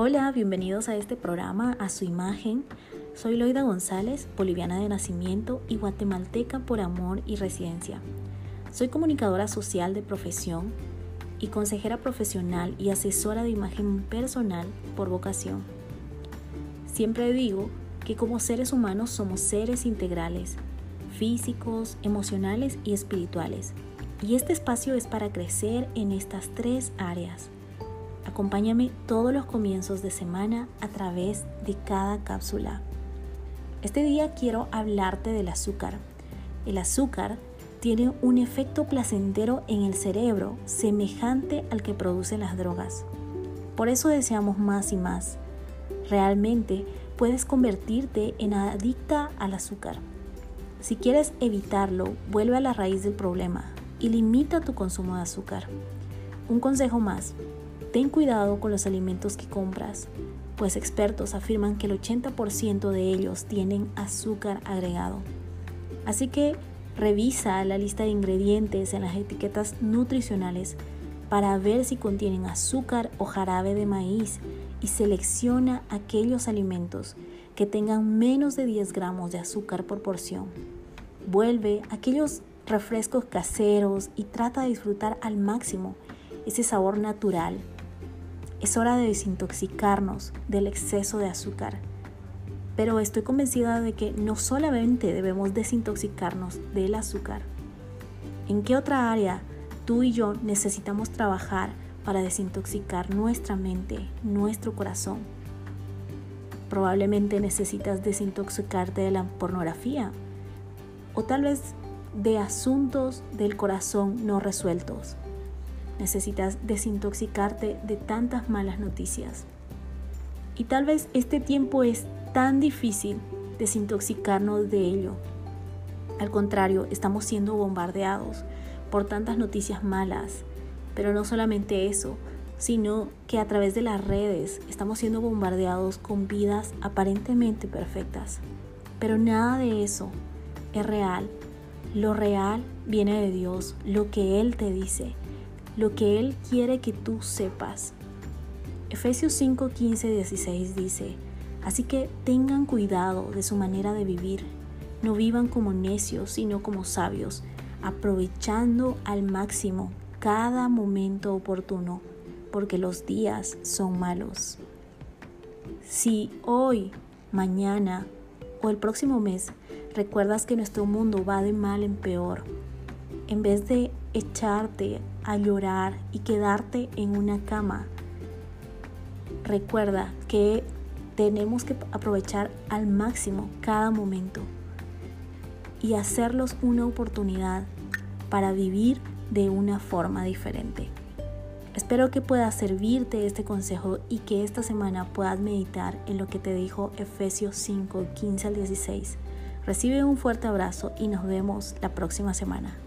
Hola, bienvenidos a este programa, a su imagen. Soy Loida González, boliviana de nacimiento y guatemalteca por amor y residencia. Soy comunicadora social de profesión y consejera profesional y asesora de imagen personal por vocación. Siempre digo que como seres humanos somos seres integrales, físicos, emocionales y espirituales. Y este espacio es para crecer en estas tres áreas Acompáñame todos los comienzos de semana a través de cada cápsula. Este día quiero hablarte del azúcar. El azúcar tiene un efecto placentero en el cerebro semejante al que producen las drogas. Por eso deseamos más y más. Realmente puedes convertirte en adicta al azúcar. Si quieres evitarlo, vuelve a la raíz del problema y limita tu consumo de azúcar. Un consejo más, Ten cuidado con los alimentos que compras, pues expertos afirman que el 80% de ellos tienen azúcar agregado. Así que revisa la lista de ingredientes en las etiquetas nutricionales para ver si contienen azúcar o jarabe de maíz y selecciona aquellos alimentos que tengan menos de 10 gramos de azúcar por porción. Vuelve aquellos refrescos caseros y trata de disfrutar al máximo ese sabor natural es hora de desintoxicarnos del exceso de azúcar. Pero estoy convencida de que no solamente debemos desintoxicarnos del azúcar. ¿En qué otra área tú y yo necesitamos trabajar para desintoxicar nuestra mente, nuestro corazón? Probablemente necesitas desintoxicarte de la pornografía o tal vez de asuntos del corazón no resueltos. Necesitas desintoxicarte de tantas malas noticias. Y tal vez este tiempo es tan difícil desintoxicarnos de ello. Al contrario, estamos siendo bombardeados por tantas noticias malas. Pero no solamente eso, sino que a través de las redes estamos siendo bombardeados con vidas aparentemente perfectas. Pero nada de eso es real. Lo real viene de Dios, lo que Él te dice lo que Él quiere que tú sepas. Efesios 5, 15, 16 dice, Así que tengan cuidado de su manera de vivir. No vivan como necios, sino como sabios, aprovechando al máximo cada momento oportuno, porque los días son malos. Si hoy, mañana o el próximo mes recuerdas que nuestro mundo va de mal en peor, en vez de echarte a llorar y quedarte en una cama, recuerda que tenemos que aprovechar al máximo cada momento y hacerlos una oportunidad para vivir de una forma diferente. Espero que pueda servirte este consejo y que esta semana puedas meditar en lo que te dijo Efesios 5, 15 al 16. Recibe un fuerte abrazo y nos vemos la próxima semana.